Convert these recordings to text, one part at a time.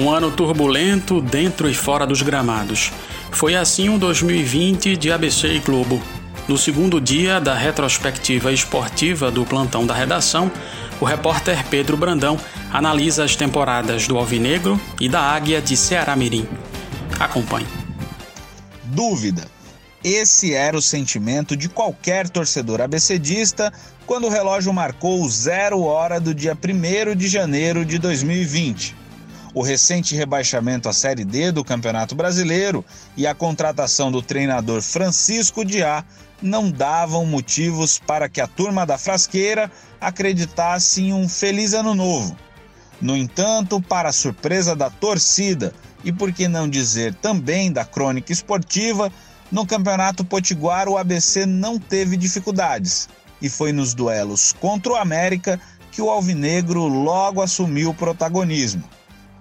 Um ano turbulento dentro e fora dos gramados. Foi assim o 2020 de ABC e Globo. No segundo dia da retrospectiva esportiva do plantão da redação, o repórter Pedro Brandão analisa as temporadas do Alvinegro e da Águia de Ceará Mirim. Acompanhe. Dúvida. Esse era o sentimento de qualquer torcedor abecedista quando o relógio marcou zero hora do dia 1 de janeiro de 2020. O recente rebaixamento à Série D do Campeonato Brasileiro e a contratação do treinador Francisco Diá não davam motivos para que a turma da Frasqueira acreditasse em um feliz ano novo. No entanto, para surpresa da torcida e por que não dizer também da crônica esportiva, no Campeonato Potiguar o ABC não teve dificuldades e foi nos duelos contra o América que o Alvinegro logo assumiu o protagonismo.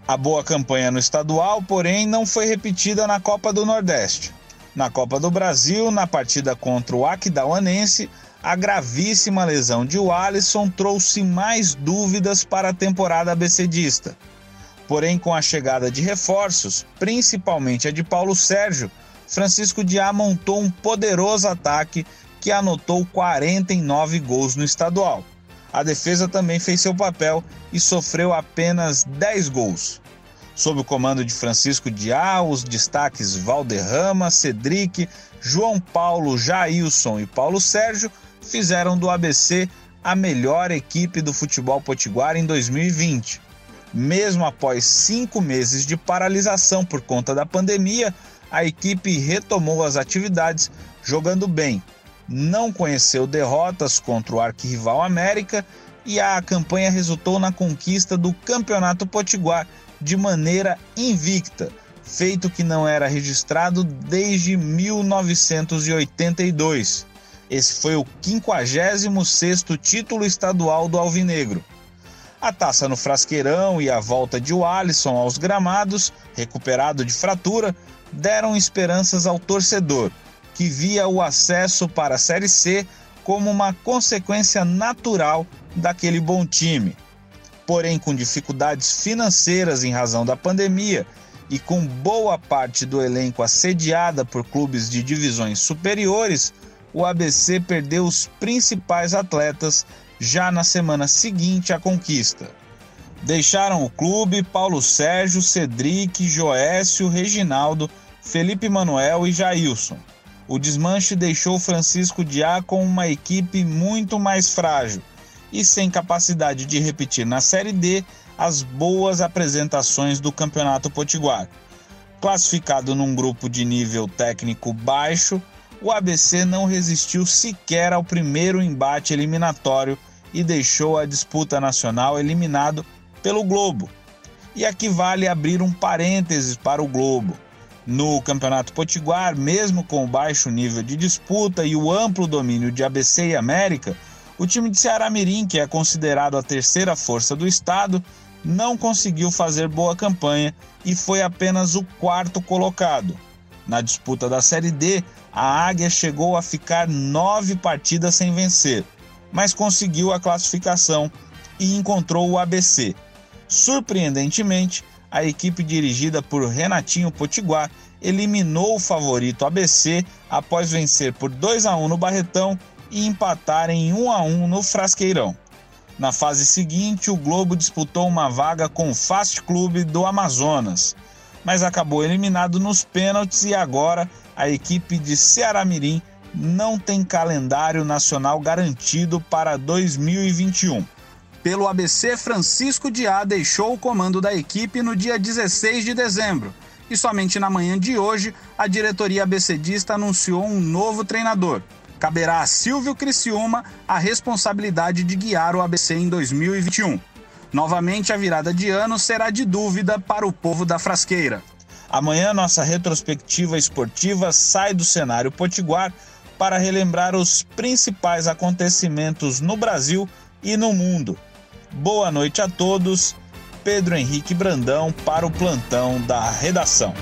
A boa campanha no estadual, porém, não foi repetida na Copa do Nordeste. Na Copa do Brasil, na partida contra o Aquidauanense, a gravíssima lesão de Alisson trouxe mais dúvidas para a temporada abecedista. Porém, com a chegada de reforços, principalmente a de Paulo Sérgio, Francisco Diá montou um poderoso ataque que anotou 49 gols no estadual. A defesa também fez seu papel e sofreu apenas 10 gols. Sob o comando de Francisco Diá, os destaques Valderrama, Cedric, João Paulo, Jailson e Paulo Sérgio fizeram do ABC a melhor equipe do futebol potiguar em 2020. Mesmo após cinco meses de paralisação por conta da pandemia, a equipe retomou as atividades jogando bem, não conheceu derrotas contra o arquirrival América e a campanha resultou na conquista do Campeonato Potiguar de maneira invicta, feito que não era registrado desde 1982. Esse foi o 56º título estadual do Alvinegro. A taça no frasqueirão e a volta de Alisson aos gramados, recuperado de fratura, deram esperanças ao torcedor, que via o acesso para a Série C como uma consequência natural daquele bom time. Porém, com dificuldades financeiras em razão da pandemia e com boa parte do elenco assediada por clubes de divisões superiores, o ABC perdeu os principais atletas já na semana seguinte à conquista. Deixaram o clube Paulo Sérgio, Cedric, Joécio, Reginaldo, Felipe Manuel e Jailson. O desmanche deixou Francisco Diá com uma equipe muito mais frágil e sem capacidade de repetir na Série D as boas apresentações do Campeonato Potiguar. Classificado num grupo de nível técnico baixo, o ABC não resistiu sequer ao primeiro embate eliminatório e deixou a disputa nacional eliminado pelo Globo. E aqui vale abrir um parênteses para o Globo. No Campeonato Potiguar, mesmo com o baixo nível de disputa e o amplo domínio de ABC e América, o time de Ceará Mirim, que é considerado a terceira força do estado, não conseguiu fazer boa campanha e foi apenas o quarto colocado. Na disputa da Série D, a Águia chegou a ficar nove partidas sem vencer, mas conseguiu a classificação e encontrou o ABC. Surpreendentemente, a equipe dirigida por Renatinho Potiguar eliminou o favorito ABC após vencer por 2 a 1 no Barretão e empatar em 1 a 1 no Frasqueirão. Na fase seguinte, o Globo disputou uma vaga com o Fast Clube do Amazonas, mas acabou eliminado nos pênaltis e agora a equipe de Ceará Mirim não tem calendário nacional garantido para 2021. Pelo ABC, Francisco Diá deixou o comando da equipe no dia 16 de dezembro. E somente na manhã de hoje, a diretoria ABCdista anunciou um novo treinador. Caberá a Silvio Criciúma a responsabilidade de guiar o ABC em 2021. Novamente, a virada de ano será de dúvida para o povo da Frasqueira. Amanhã, nossa retrospectiva esportiva sai do cenário potiguar para relembrar os principais acontecimentos no Brasil e no mundo. Boa noite a todos. Pedro Henrique Brandão para o plantão da redação.